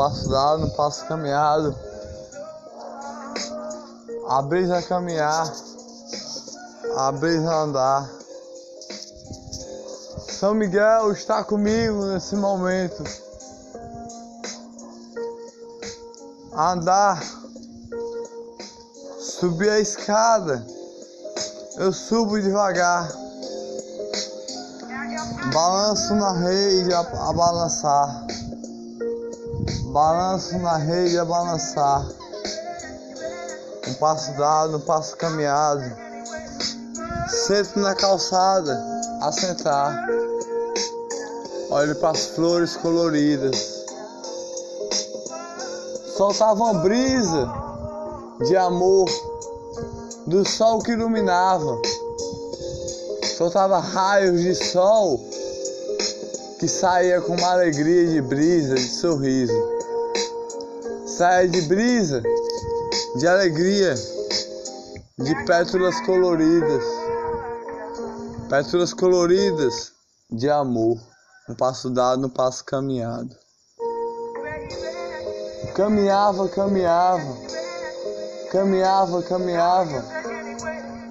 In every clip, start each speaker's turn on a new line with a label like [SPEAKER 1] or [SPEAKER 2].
[SPEAKER 1] passo dado, um passo caminhado. A brisa caminhar, a brisa andar. São Miguel está comigo nesse momento. Andar, subir a escada, eu subo devagar. Balanço na rede a, a balançar. Balanço na rede a balançar. Um passo dado, um passo caminhado. Sento na calçada a sentar. Olho para as flores coloridas. Soltava uma brisa de amor do sol que iluminava. Soltava raios de sol que saía com uma alegria de brisa, de sorriso. Saia de brisa, de alegria, de pétalas coloridas. Pétalas coloridas de amor. Um passo dado, um passo caminhado. Caminhava, caminhava. Caminhava, caminhava.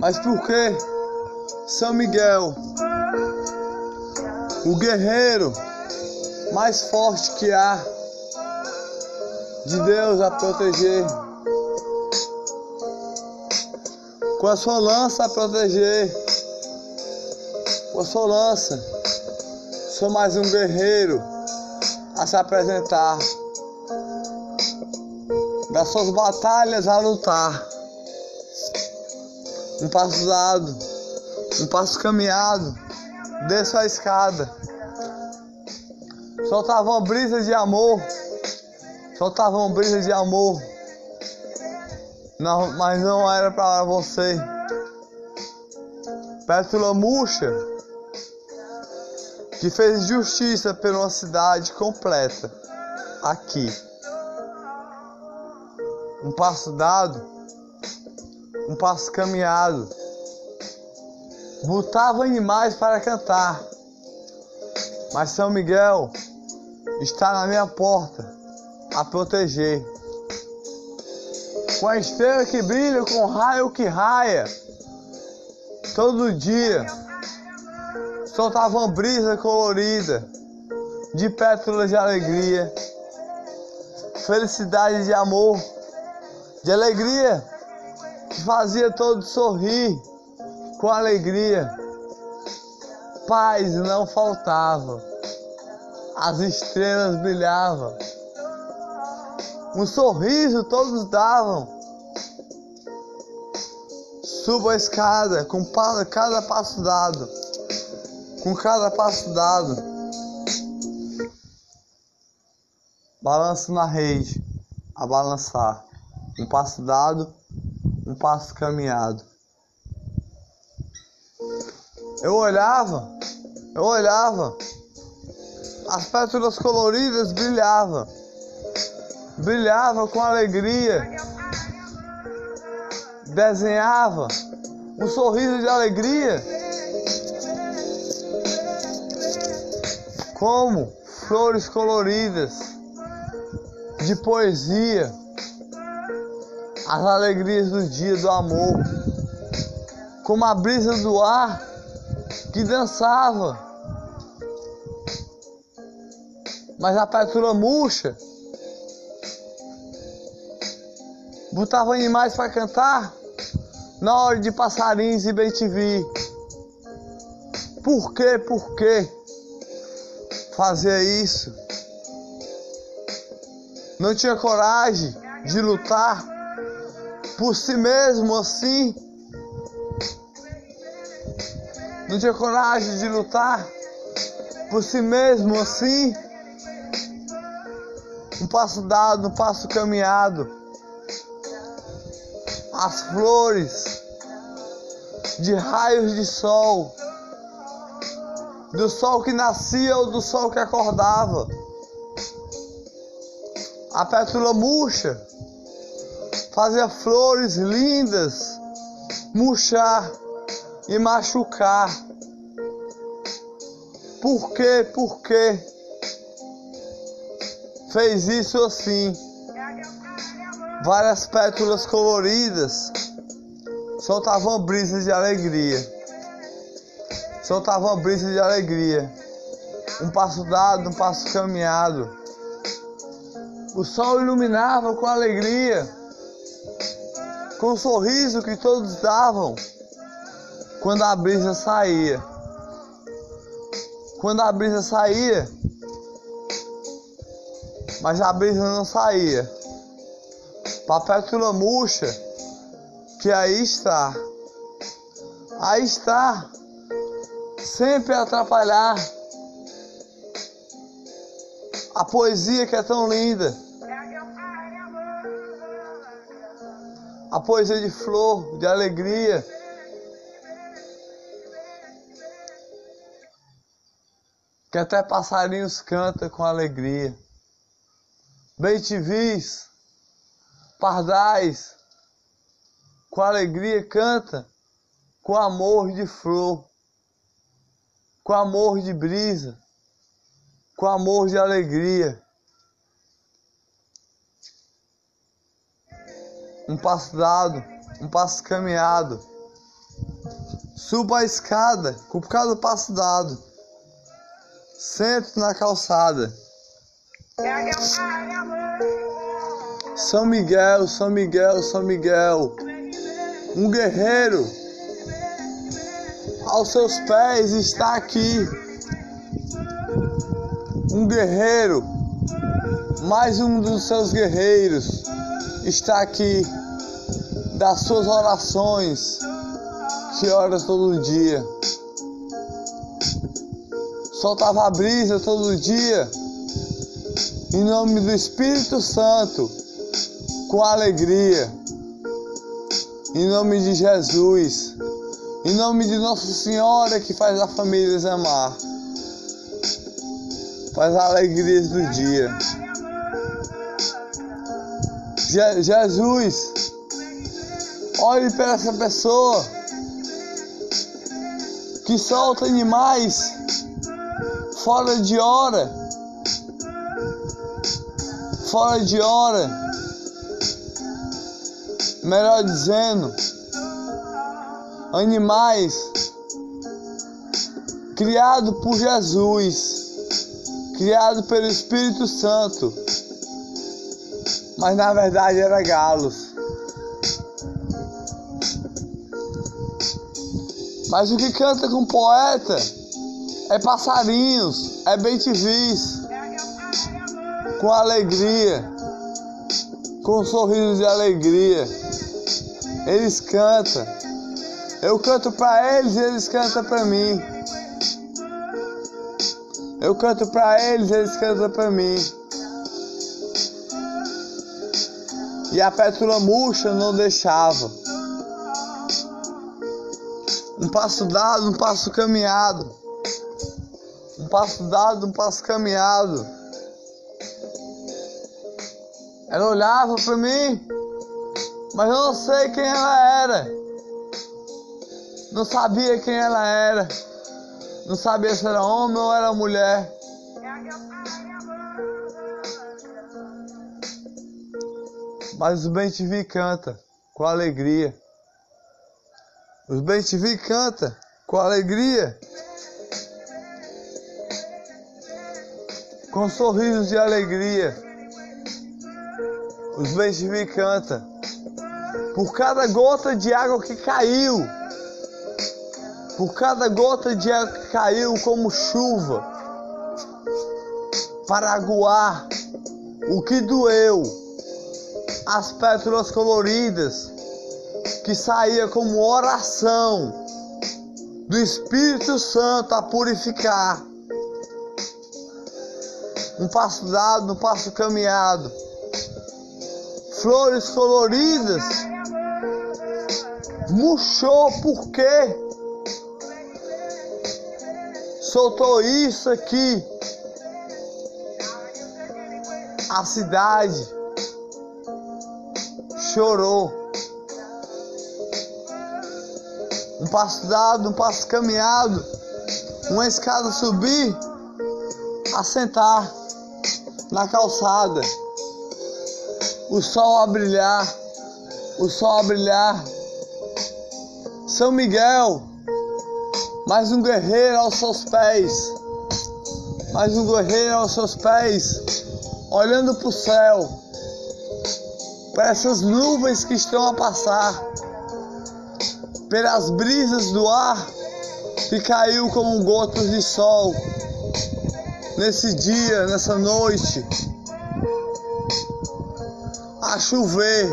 [SPEAKER 1] Mas por quê? São Miguel, o guerreiro mais forte que há, de Deus a proteger, com a sua lança a proteger, com a sua lança, sou mais um guerreiro a se apresentar, das suas batalhas a lutar, um passo dado, um passo caminhado, desço a escada. Soltava uma brisa de amor. Soltava uma brisa de amor. Não, mas não era para você. Pétula murcha que fez justiça pela cidade completa. Aqui. Um passo dado, um passo caminhado. Botava animais para cantar. Mas São Miguel está na minha porta a proteger. Com a estrela que brilha, com o raio que raia. Todo dia soltava uma brisa colorida de pétalas de alegria, felicidade de amor, de alegria que fazia todos sorrir com alegria. Paz não faltava, as estrelas brilhavam, um sorriso todos davam. Suba a escada com cada passo dado, com cada passo dado. Balanço na rede, a balançar. Um passo dado, um passo caminhado. Eu olhava, eu olhava, as pétalas coloridas brilhavam, brilhava com alegria, desenhava um sorriso de alegria, como flores coloridas de poesia, as alegrias do dia do amor, como a brisa do ar que dançava. Mas a pétula murcha botava animais para cantar na hora de passarinhos e bem te vi. Por que, por que fazer isso? Não tinha coragem de lutar por si mesmo assim? não tinha coragem de lutar por si mesmo assim. Um passo dado, um passo caminhado. As flores de raios de sol, do sol que nascia ou do sol que acordava. A pétula murcha fazia flores lindas murchar e machucar. Por quê? Por quê? fez isso assim. Várias pétalas coloridas soltavam brisas de alegria. Soltavam brisas de alegria. Um passo dado, um passo caminhado. O sol iluminava com alegria, com o sorriso que todos davam quando a brisa saía. Quando a brisa saía, mas a brisa não saía. Papétula murcha, que aí está. Aí está. Sempre a atrapalhar. A poesia que é tão linda. A poesia de flor, de alegria. Que até passarinhos cantam com alegria. Bem-te-vis, pardais, com alegria canta, com amor de flor, com amor de brisa, com amor de alegria. Um passo dado, um passo caminhado. Suba a escada com cada passo dado. Sento na calçada. São Miguel, São Miguel, São Miguel, um guerreiro. Aos seus pés está aqui. Um guerreiro, mais um dos seus guerreiros está aqui, das suas orações, que ora todo dia. Soltava a brisa todo dia. Em nome do Espírito Santo, com alegria, em nome de Jesus, em nome de Nossa Senhora que faz a família amar, faz a alegria do dia. Je Jesus, olhe para essa pessoa que solta animais fora de hora fora de hora. Melhor dizendo, animais criados por Jesus, criado pelo Espírito Santo, mas na verdade era galos. Mas o que canta com poeta é passarinhos, é bem-te-vis com alegria, com um sorriso de alegria. Eles cantam. Eu canto para eles eles cantam para mim. Eu canto para eles eles cantam para mim. E a pétula murcha não deixava. Um passo dado, um passo caminhado. Um passo dado, um passo caminhado. Ela olhava para mim, mas eu não sei quem ela era. Não sabia quem ela era. Não sabia se era homem ou era mulher. Mas o Bem TV canta com alegria. Os Bem TV canta com alegria. Com sorrisos de alegria. Os bem canta. Por cada gota de água que caiu, por cada gota de água que caiu como chuva, para aguar o que doeu, as pétalas coloridas que saía como oração do Espírito Santo a purificar. Um passo dado, um passo caminhado flores coloridas. Murchou por quê? Soltou isso aqui. A cidade chorou. Um passo dado, um passo caminhado, uma escada subir, assentar. na calçada. O sol a brilhar, o sol a brilhar. São Miguel, mais um guerreiro aos seus pés, mais um guerreiro aos seus pés, olhando para o céu, para essas nuvens que estão a passar, pelas brisas do ar que caiu como gotas de sol. Nesse dia, nessa noite, a chover,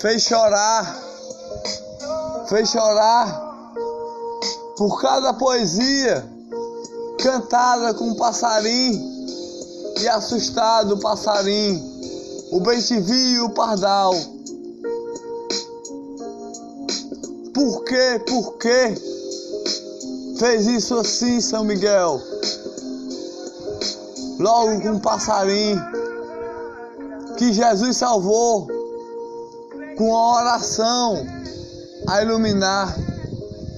[SPEAKER 1] fez chorar, fez chorar por cada poesia cantada com um passarinho e assustado o passarinho, o bem e o pardal. Por quê? Por quê? Fez isso assim, São Miguel. Logo com um passarinho que Jesus salvou com a oração a iluminar.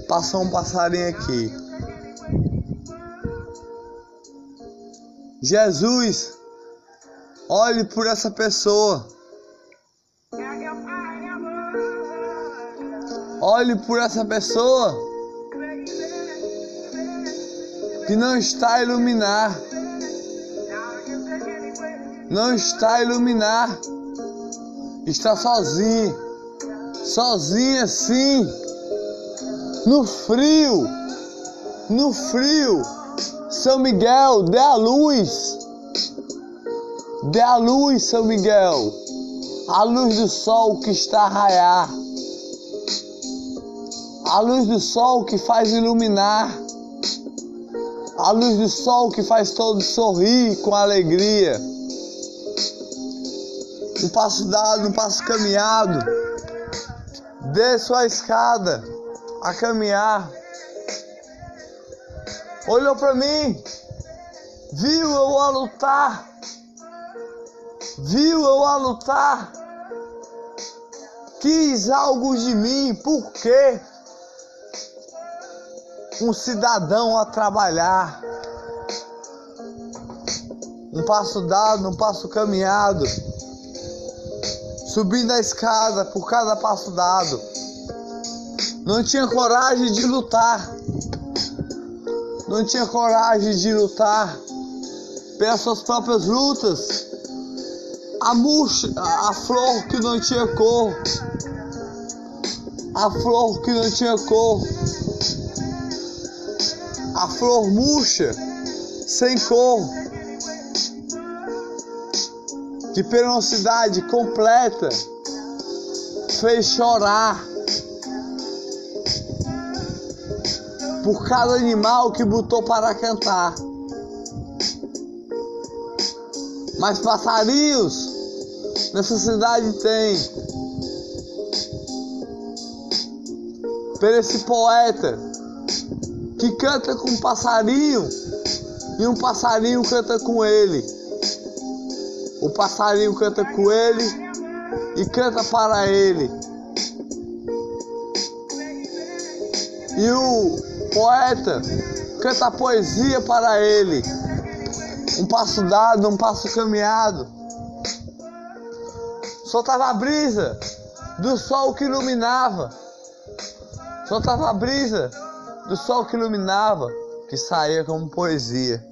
[SPEAKER 1] Passou um passarinho aqui. Jesus, olhe por essa pessoa. Olhe por essa pessoa que não está a iluminar. Não está a iluminar. Está sozinho. Sozinho assim. No frio. No frio. São Miguel, dê a luz. Dê a luz, São Miguel. A luz do sol que está a raiar a luz do sol que faz iluminar, a luz do sol que faz todos sorrir com alegria. Um passo dado, um passo caminhado, dê sua escada a caminhar. Olhou para mim, viu eu a lutar, viu eu a lutar, quis algo de mim, por quê? um cidadão a trabalhar. Um passo dado, um passo caminhado. Subindo a escada por cada passo dado. Não tinha coragem de lutar. Não tinha coragem de lutar pelas suas próprias lutas. A murcha, a flor que não tinha cor. A flor que não tinha cor a flor murcha, sem cor, de penosidade completa, fez chorar por cada animal que botou para cantar. Mas passarinhos nessa cidade tem. Por esse poeta que canta com um passarinho e um passarinho canta com ele. O passarinho canta com ele e canta para ele. E o poeta canta poesia para ele. Um passo dado, um passo caminhado. Soltava a brisa do sol que iluminava. Soltava a brisa do sol que iluminava, que saía como poesia.